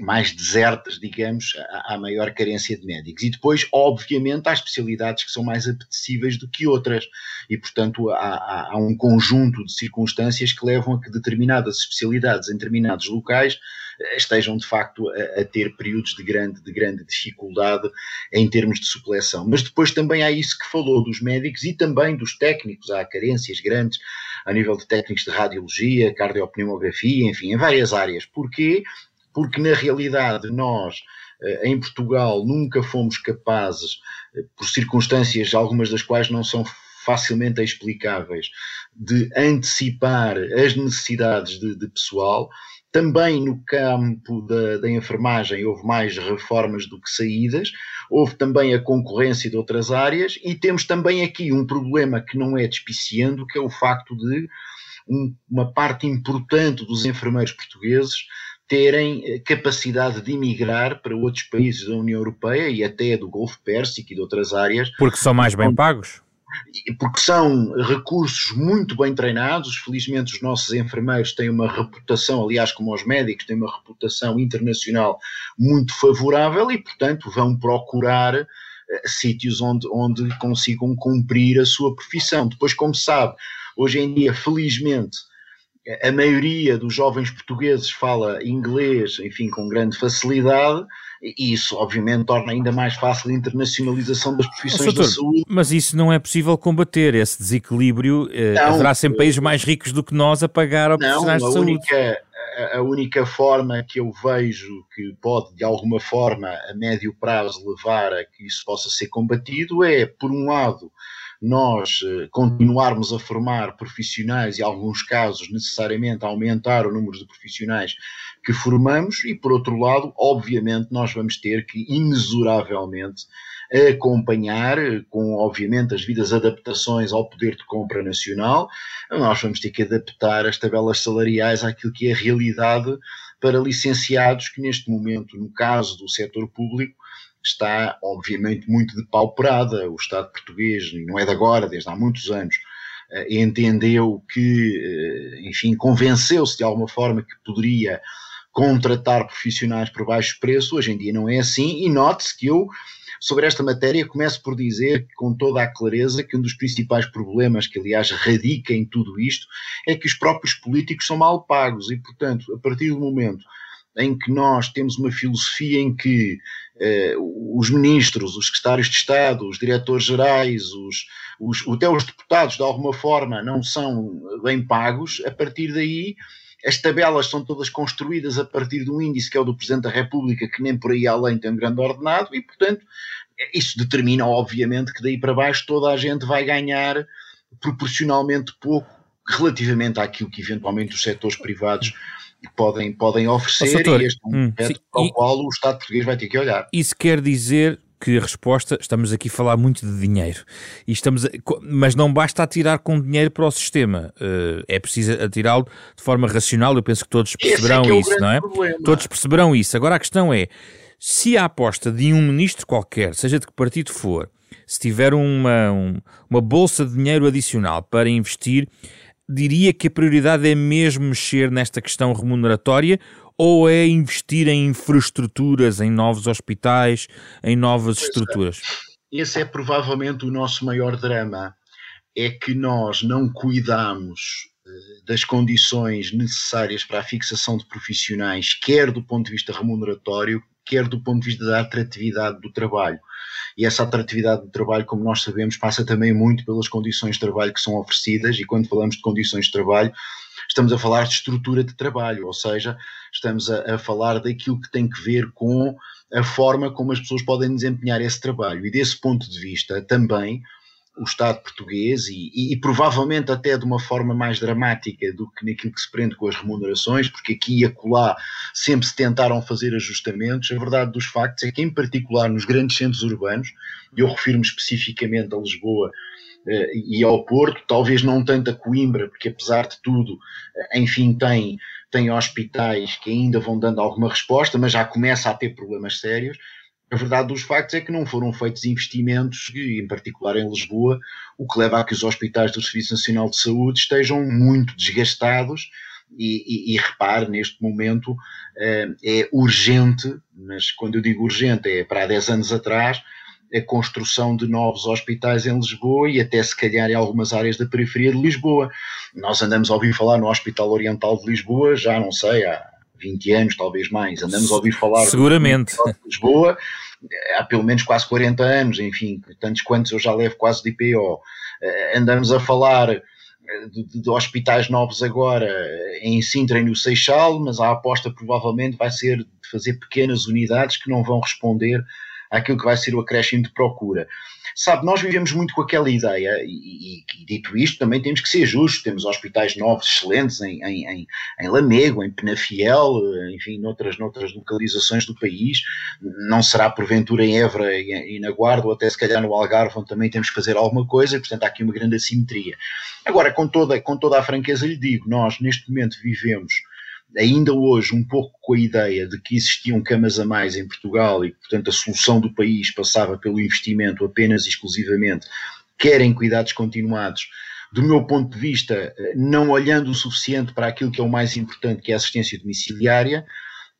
mais desertas, digamos, há maior carência de médicos. E depois, obviamente, há especialidades que são mais apetecíveis do que outras. E, portanto, há, há, há um conjunto de circunstâncias que levam a que determinadas especialidades em determinados locais eh, estejam de facto a, a, ter períodos de grande, de grande dificuldade em termos de supleção. Mas depois também há isso que falou dos médicos e também dos técnicos, há carências grandes a nível de técnicos de radiologia, cardiopneumografia, enfim, em várias áreas. Porquê? Porque na realidade nós, eh, em Portugal, nunca fomos capazes, eh, por circunstâncias, algumas das quais não são facilmente explicáveis, de antecipar as necessidades de, de pessoal. Também no campo da, da, enfermagem houve mais reformas do que saídas, houve também a concorrência de outras áreas e temos também aqui um problema que não é despiciando, que é o facto de um, uma parte importante dos enfermeiros portugueses terem eh, capacidade de emigrar para outros países da União Europeia e até do Golfo Pérsico e de outras áreas. Porque são mais bem pagos? Porque são recursos muito bem treinados. Felizmente, os nossos enfermeiros têm uma reputação, aliás, como os médicos, têm uma reputação internacional muito favorável e, portanto, vão procurar uh, sítios onde, onde consigam cumprir a sua profissão. Depois, como sabe, hoje em dia, felizmente, a maioria dos jovens portugueses fala inglês, enfim, com grande facilidade, e isso, obviamente, torna ainda mais fácil a internacionalização das profissões Doutor, da saúde. Mas isso não é possível combater, esse desequilíbrio. Eh, não, haverá sempre países mais ricos do que nós a pagar a profissionais de saúde. Única, a única forma que eu vejo que pode, de alguma forma, a médio prazo levar a que isso possa ser combatido é, por um lado, nós eh, continuarmos a formar profissionais e, em alguns casos, necessariamente aumentar o número de profissionais que formamos, e por outro lado, obviamente, nós vamos ter que inexoravelmente acompanhar, com obviamente as vidas adaptações ao poder de compra nacional, nós vamos ter que adaptar as tabelas salariais àquilo que é a realidade para licenciados que neste momento, no caso do setor público, está, obviamente, muito depauperada. O Estado português, não é de agora, desde há muitos anos, eh, entendeu que, eh, enfim, convenceu-se de alguma forma que poderia contratar profissionais por baixo preço. Hoje em dia não é assim, e note-se que eu. Sobre esta matéria, começo por dizer com toda a clareza que um dos principais problemas que, aliás, radica em tudo isto é que os próprios políticos são mal pagos e, portanto, a partir do momento em que nós temos uma filosofia em que eh, os ministros, os secretários de Estado, os diretores gerais, os, os, até os deputados, de alguma forma, não são bem pagos, a partir daí as tabelas são todas construídas a partir de um índice que é o do Presidente da República, que nem por aí além tem um grande ordenado, e, portanto, isso determina, obviamente, que daí para baixo toda a gente vai ganhar proporcionalmente pouco relativamente àquilo que eventualmente os setores privados podem, podem oferecer oh, e este é um hum, ao qual o Estado português vai ter que olhar. Isso quer dizer que a resposta, estamos aqui a falar muito de dinheiro, e estamos a, mas não basta atirar com dinheiro para o sistema, uh, é preciso atirá-lo de forma racional, eu penso que todos perceberão é é isso, não é? Problema. Todos perceberão isso. Agora a questão é, se a aposta de um ministro qualquer, seja de que partido for, se tiver uma, um, uma bolsa de dinheiro adicional para investir, diria que a prioridade é mesmo mexer nesta questão remuneratória ou é investir em infraestruturas, em novos hospitais, em novas pois estruturas? É. Esse é provavelmente o nosso maior drama. É que nós não cuidamos eh, das condições necessárias para a fixação de profissionais, quer do ponto de vista remuneratório, quer do ponto de vista da atratividade do trabalho. E essa atratividade do trabalho, como nós sabemos, passa também muito pelas condições de trabalho que são oferecidas, e quando falamos de condições de trabalho, estamos a falar de estrutura de trabalho, ou seja, estamos a, a, falar daquilo que tem que ver com a forma como as pessoas podem desempenhar esse trabalho. E desse ponto de vista, também o Estado português e, e, e, provavelmente até de uma forma mais dramática do que naquilo que se prende com as remunerações, porque aqui e acolá sempre se tentaram fazer ajustamentos. A verdade dos factos é que, em particular nos grandes centros urbanos, eu refiro-me especificamente a Lisboa eh, e ao Porto, talvez não tanto a Coimbra, porque apesar de tudo, eh, enfim, tem, tem hospitais que ainda vão dando alguma resposta, mas já começa a ter problemas sérios a verdade dos factos é que não foram feitos investimentos, em particular em Lisboa, o que leva a que os hospitais do Serviço Nacional de Saúde estejam muito desgastados. E, e, e repare, neste momento é, é urgente, mas quando eu digo urgente é para há 10 anos atrás, a construção de novos hospitais em Lisboa e até se calhar em algumas áreas da periferia de Lisboa. Nós andamos a ouvir falar no Hospital Oriental de Lisboa, já não sei, há 20 anos, talvez mais. Andamos a ouvir falar Seguramente. de Lisboa há pelo menos quase 40 anos, enfim, tantos quantos eu já levo quase de IPO. Eh, andamos a falar eh, de, de, hospitais novos agora em Sintra e no Seixal, mas a aposta provavelmente vai ser de fazer pequenas unidades que não vão responder àquilo que vai ser o acréscimo de procura. Sabe, nós vivemos muito com aquela ideia, e, e, e, dito isto, também temos que ser justos. Temos hospitais novos, excelentes, em, em, em, em Lamego, em Penafiel, enfim, noutras, noutras localizações do país. Não será porventura em Évora e, e na Guarda, ou até se calhar no Algarve, onde também temos que fazer alguma coisa, e portanto há aqui uma grande assimetria. Agora, com toda, com toda a franqueza lhe digo, nós neste momento vivemos ainda hoje um pouco com a ideia de que existiam camas a mais em Portugal e que, portanto, a solução do país passava pelo investimento apenas e exclusivamente, quer em cuidados continuados, do meu ponto de vista, não olhando o suficiente para aquilo que é o mais importante, que é a assistência domiciliária,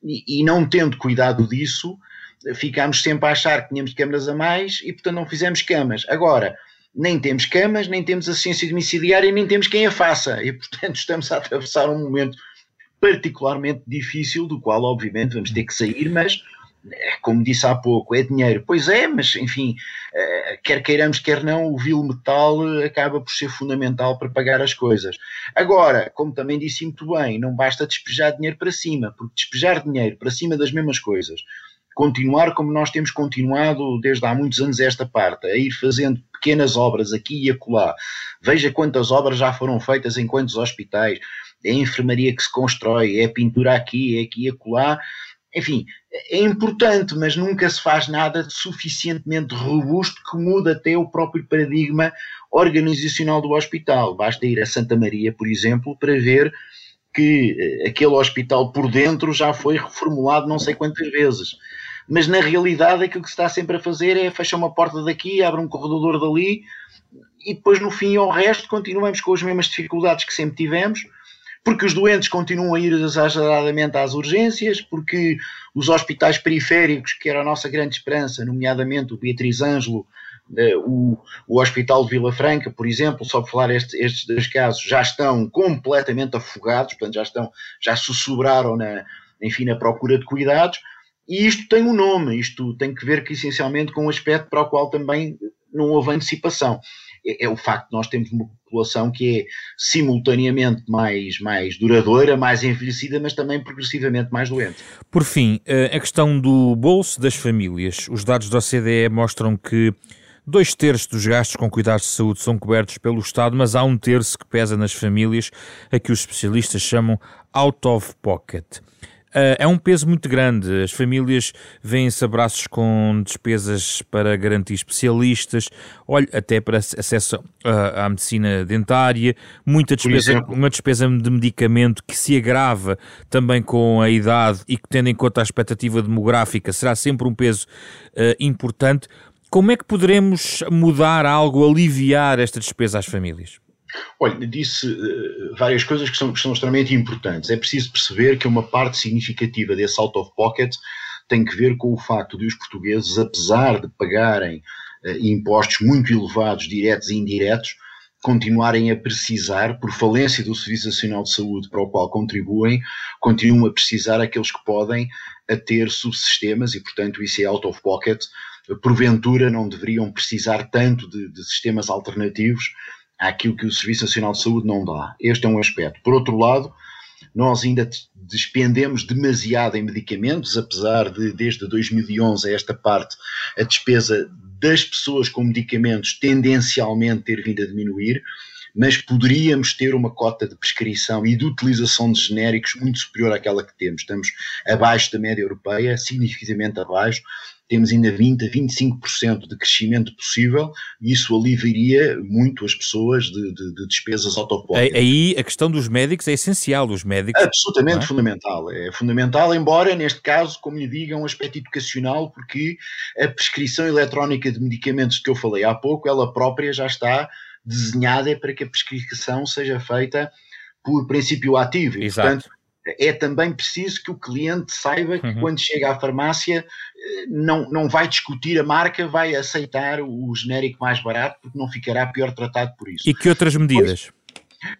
e, e não tendo cuidado disso, ficámos sempre a achar que tínhamos câmaras a mais e, portanto, não fizemos camas. Agora, nem temos camas, nem temos assistência domiciliária, nem temos quem a faça, e, portanto, estamos a atravessar um momento particularmente difícil, do qual obviamente vamos ter que sair, mas eh, como disse há pouco, é dinheiro. Pois é, mas enfim, eh, quer queiramos, quer não, o vil metal eh, acaba por ser fundamental para pagar as coisas. Agora, como também disse muito bem, não basta despejar dinheiro para cima, porque despejar dinheiro para cima das mesmas coisas, continuar como nós temos continuado desde há muitos anos esta parte, a ir fazendo pequenas obras aqui e acolá. Veja quantas obras já foram feitas em quantos hospitais é a enfermaria que se constrói, é a pintura aqui, é aqui e acolá. Enfim, é importante, mas nunca se faz nada suficientemente robusto que mude até o próprio paradigma organizacional do hospital. Basta ir a Santa Maria, por exemplo, para ver que eh, aquele hospital por dentro já foi reformulado não sei quantas vezes. Mas na realidade aquilo que se está sempre a fazer é fechar uma porta daqui, abre um corredor dali e depois no fim ao resto continuamos com as mesmas dificuldades que sempre tivemos porque os doentes continuam a ir exageradamente às urgências, porque os hospitais periféricos, que era a nossa grande esperança, nomeadamente o Beatriz Ângelo, eh, o, o Hospital de Vila Franca, por exemplo, só por falar este, estes dois casos, já estão completamente afogados, portanto já estão, já sussurraram na, enfim, na procura de cuidados, e isto tem um nome, isto tem que ver que, essencialmente com um aspecto para o qual também não houve antecipação é, é, o facto de nós termos uma população que é simultaneamente mais, mais duradoura, mais envelhecida, mas também progressivamente mais doente. Por fim, eh, a questão do bolso das famílias. Os dados da OCDE mostram que Dois terços dos gastos com cuidados de saúde são cobertos pelo Estado, mas há um terço que pesa nas famílias, a que os especialistas chamam out of pocket. Uh, é um peso muito grande. As famílias vêm-se abraços com despesas para garantir especialistas, olha, até para acesso uh, à medicina dentária, muita despesa, uma despesa de medicamento que se agrava também com a idade e que, tendo em conta a expectativa demográfica, será sempre um peso uh, importante. Como é que poderemos mudar algo, aliviar esta despesa às famílias? Olha, disse uh, várias coisas que são, que são extremamente importantes. É preciso perceber que uma parte significativa desse out of pocket tem que ver com o facto de os portugueses, apesar de pagarem uh, impostos muito elevados, diretos e indiretos, continuarem a precisar, por falência do Serviço Nacional de Saúde para o qual contribuem, continuam a precisar aqueles que podem a ter subsistemas e, portanto, isso é out of pocket. Porventura não deveriam precisar tanto de, de sistemas alternativos àquilo que o Serviço Nacional de Saúde não dá. Este é um aspecto. Por outro lado, nós ainda despendemos demasiado em medicamentos, apesar de desde 2011 a esta parte a despesa das pessoas com medicamentos tendencialmente ter vindo a diminuir, mas poderíamos ter uma cota de prescrição e de utilização de genéricos muito superior àquela que temos. Estamos abaixo da média europeia, significativamente abaixo, temos ainda 20 a 25% de crescimento possível e isso aliviaria muito as pessoas de, de, de despesas autopólicas. Aí a questão dos médicos é essencial, os médicos. Absolutamente é? fundamental. É fundamental, embora neste caso, como lhe diga, é um aspecto educacional, porque a prescrição eletrónica de medicamentos que eu falei há pouco, ela própria já está desenhada para que a prescrição seja feita por princípio ativo. E, Exato. Portanto, é também preciso que o cliente saiba que uhum. quando chega à farmácia eh, não, não vai discutir a marca, vai aceitar o genérico mais barato porque não ficará pior tratado por isso. E que outras medidas? Pois,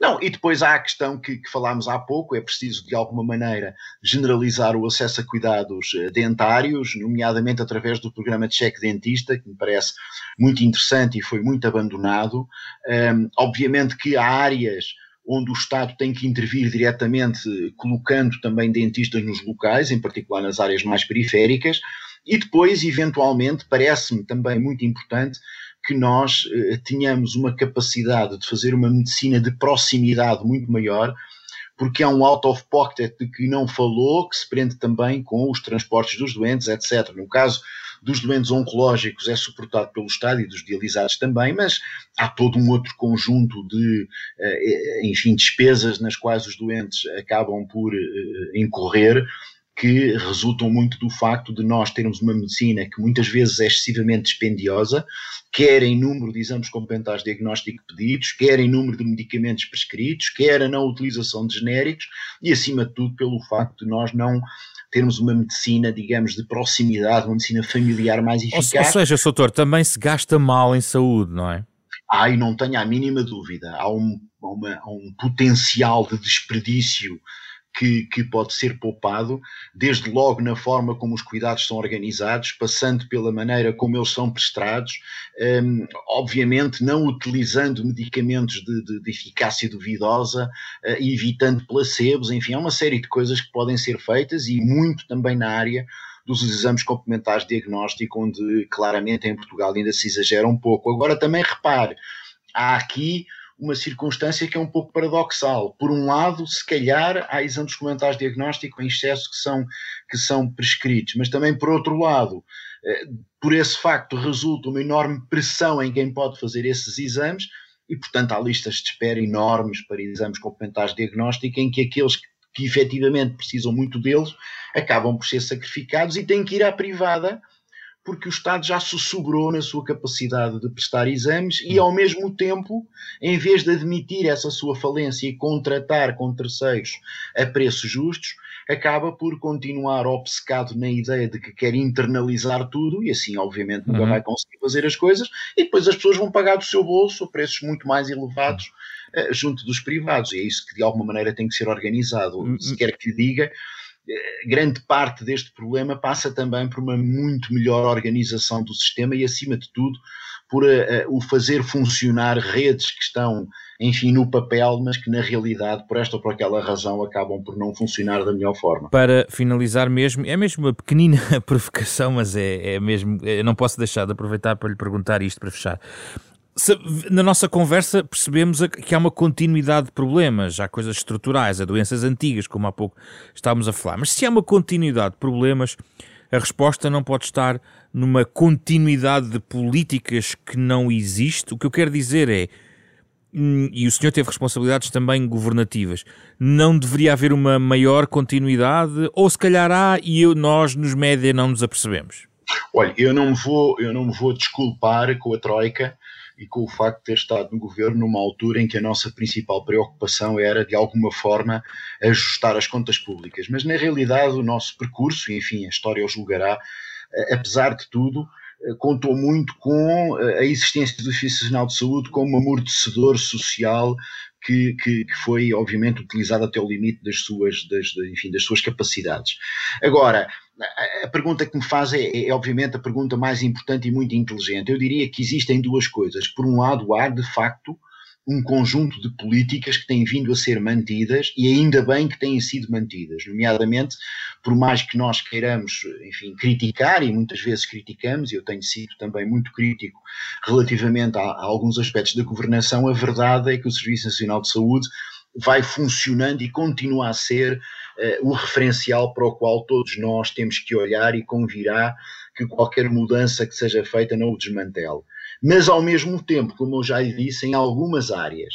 não, e depois há a questão que, que, falámos há pouco, é preciso de alguma maneira generalizar o acesso a cuidados eh, dentários, nomeadamente através do programa de cheque dentista, que me parece muito interessante e foi muito abandonado. Um, obviamente que há áreas onde o Estado tem que intervir diretamente, colocando também dentistas nos locais, em particular nas áreas mais periféricas, e depois, eventualmente, parece-me também muito importante que nós eh, tenhamos uma capacidade de fazer uma medicina de proximidade muito maior, porque há um out of pocket de que não falou, que se prende também com os transportes dos doentes, etc. No caso dos doentes oncológicos é suportado pelo Estado e dos dializados também, mas há todo um outro conjunto de, eh, enfim, despesas nas quais os doentes acabam por eh, incorrer que resultam muito do facto de nós termos uma medicina que muitas vezes é excessivamente dispendiosa, quer em número de exames complementares de diagnóstico pedidos, quer em número de medicamentos prescritos, quer a não utilização de genéricos e, acima de tudo, pelo facto de nós não termos uma medicina, digamos, de proximidade, uma medicina familiar mais eficaz. Ou, ou seja, doutor, também se gasta mal em saúde, não é? Ah, e não tenho a mínima dúvida. Há um, uma, há um potencial de desperdício que, que, pode ser poupado, desde logo na forma como os cuidados são organizados, passando pela maneira como eles são prestados, um, obviamente não utilizando medicamentos de, de, de eficácia duvidosa, uh, evitando placebos, enfim, há uma série de coisas que podem ser feitas e muito também na área dos exames complementares de diagnóstico, onde claramente em Portugal ainda se exagera um pouco. Agora também repare, há aqui uma circunstância que é um pouco paradoxal. Por um lado, se calhar há exames complementares de diagnóstico em excesso que são, que são prescritos, mas também por outro lado, eh, por esse facto resulta uma enorme pressão em quem pode fazer esses exames e, portanto, há listas de espera enormes para exames complementares de diagnóstico em que aqueles que, que efetivamente precisam muito deles acabam por ser sacrificados e têm que ir à privada porque o Estado já se sobrou na sua capacidade de prestar exames e, ao mesmo tempo, em vez de admitir essa sua falência e contratar com terceiros a preços justos, acaba por continuar obcecado na ideia de que quer internalizar tudo e assim, obviamente, nunca uhum. vai conseguir fazer as coisas e depois as pessoas vão pagar do seu bolso a preços muito mais elevados uh, junto dos privados. E é isso que, de alguma maneira, tem que ser organizado. Uhum. Se quer que lhe diga eh, grande parte deste problema passa também por uma muito melhor organização do sistema e, acima de tudo, por uh, uh, o fazer funcionar redes que estão, enfim, no papel, mas que na realidade, por esta ou por aquela razão, acabam por não funcionar da melhor forma. Para finalizar mesmo, é mesmo uma pequenina (laughs) provocação, mas é, é mesmo, não posso deixar de aproveitar para lhe perguntar isto para fechar na nossa conversa percebemos que há uma continuidade de problemas, há coisas estruturais, há doenças antigas, como há pouco estávamos a falar. Mas se há uma continuidade de problemas, a resposta não pode estar numa continuidade de políticas que não existe. O que eu quero dizer é, hum, e o senhor teve responsabilidades também governativas, não deveria haver uma maior continuidade, ou se calhar há e eu, nós nos média não nos apercebemos? Olha, eu não me vou, eu não me vou desculpar com a Troika e com o facto de ter estado no governo numa altura em que a nossa principal preocupação era, de alguma forma, ajustar as contas públicas. Mas, na realidade, o nosso percurso, enfim, a história o julgará, eh, apesar de tudo, eh, contou muito com eh, a existência do Ofício Nacional de Saúde como amortecedor social que, que, que, foi, obviamente, utilizado até o limite das suas, das, enfim, das suas capacidades. Agora, a, pergunta que me faz é, é, é, obviamente, a pergunta mais importante e muito inteligente. Eu diria que existem duas coisas. Por um lado, há, de facto, um conjunto de políticas que têm vindo a ser mantidas e ainda bem que têm sido mantidas, nomeadamente, por mais que nós queiramos, enfim, criticar, e muitas vezes criticamos, e eu tenho sido também muito crítico relativamente a, a alguns aspectos da governação, a verdade é que o Serviço Nacional de Saúde vai funcionando e continua a ser uh, o referencial para o qual todos nós temos que olhar e convirá que qualquer mudança que seja feita não o desmantele mas ao mesmo tempo, como eu já lhe disse, em algumas áreas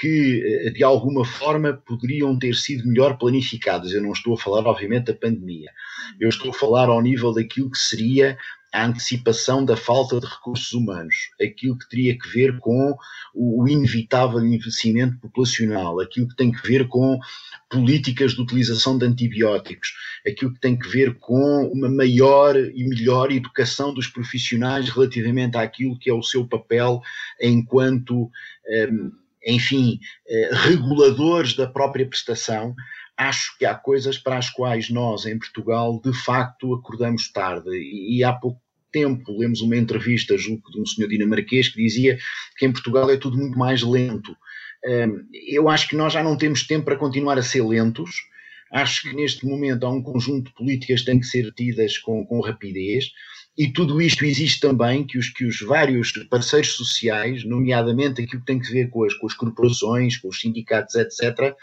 que eh, de alguma forma poderiam ter sido melhor planificadas. Eu não estou a falar, obviamente, da pandemia. Eu estou a falar ao nível daquilo que seria a antecipação da falta de recursos humanos, aquilo que teria que ver com o inevitável envelhecimento populacional, aquilo que tem que ver com políticas de utilização de antibióticos, aquilo que tem que ver com uma maior e melhor educação dos profissionais relativamente àquilo que é o seu papel enquanto, hum, enfim, eh, reguladores da própria prestação acho que há coisas para as quais nós, em Portugal, de facto acordamos tarde. E, há pouco tempo lemos uma entrevista, julgo, de um senhor dinamarquês que dizia que em Portugal é tudo muito mais lento. Hum, eu acho que nós já não temos tempo para continuar a ser lentos. Acho que neste momento há um conjunto de políticas que têm que ser tidas com, com rapidez. E tudo isto existe também que os, que os vários parceiros sociais, nomeadamente aquilo que tem que ver com as, com as corporações, com os sindicatos, etc.,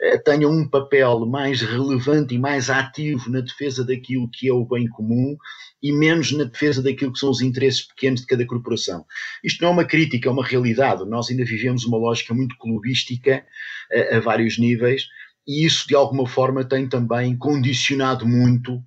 eh, tenham um papel mais relevante e mais ativo na defesa daquilo que é o bem comum e menos na defesa daquilo que são os interesses pequenos de cada corporação. Isto não é uma crítica, é uma realidade. Nós ainda vivemos uma lógica muito clubística a, eh, a vários níveis e isso de alguma forma tem também condicionado muito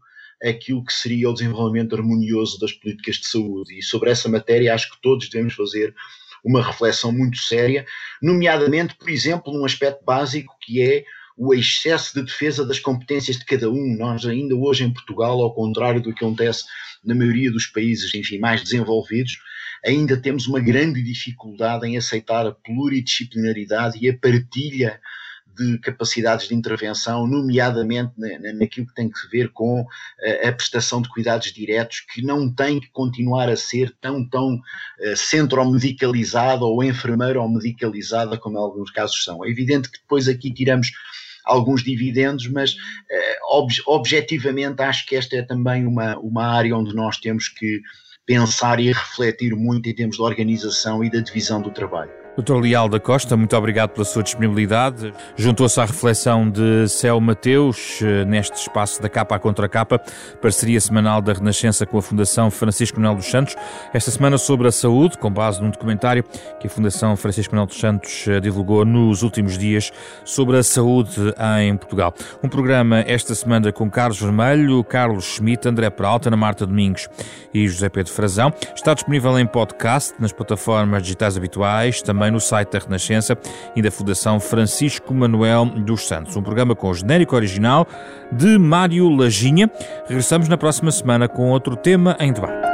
aquilo que seria o desenvolvimento harmonioso das políticas de saúde. E sobre essa matéria acho que todos devemos fazer uma reflexão muito séria, nomeadamente, por exemplo, num aspecto básico que é o excesso de defesa das competências de cada um. Nós ainda hoje em Portugal, ao contrário do que acontece na maioria dos países, enfim, mais desenvolvidos, ainda temos uma grande dificuldade em aceitar a pluridisciplinaridade e a partilha de capacidades de intervenção, nomeadamente naquilo que tem que ver com a prestação de cuidados diretos, que não tem que continuar a ser tão, tão eh, centro-medicalizada ou enfermeiro-medicalizada como em alguns casos são. É evidente que depois aqui tiramos alguns dividendos, mas eh, ob objetivamente acho que esta é também uma, uma área onde nós temos que pensar e refletir muito em termos de organização e da divisão do trabalho. Doutor Leal da Costa, muito obrigado pela sua disponibilidade. Juntou-se à reflexão de Céu Mateus eh, neste espaço da capa à contra capa, parceria semanal da Renascença com a Fundação Francisco Manuel dos Santos. Esta semana sobre a saúde, com base num documentário que a Fundação Francisco Manuel dos Santos eh, divulgou nos últimos dias sobre a saúde em Portugal. Um programa esta semana com Carlos Vermelho, Carlos Schmidt, André Peralta, Ana Marta Domingos e José Pedro Frazão. Está disponível em podcast nas plataformas digitais habituais, também também no site da Renascença e da Fundação Francisco Manuel dos Santos. Um programa com o genérico original de Mário Laginha. Regressamos na próxima semana com outro tema em debate.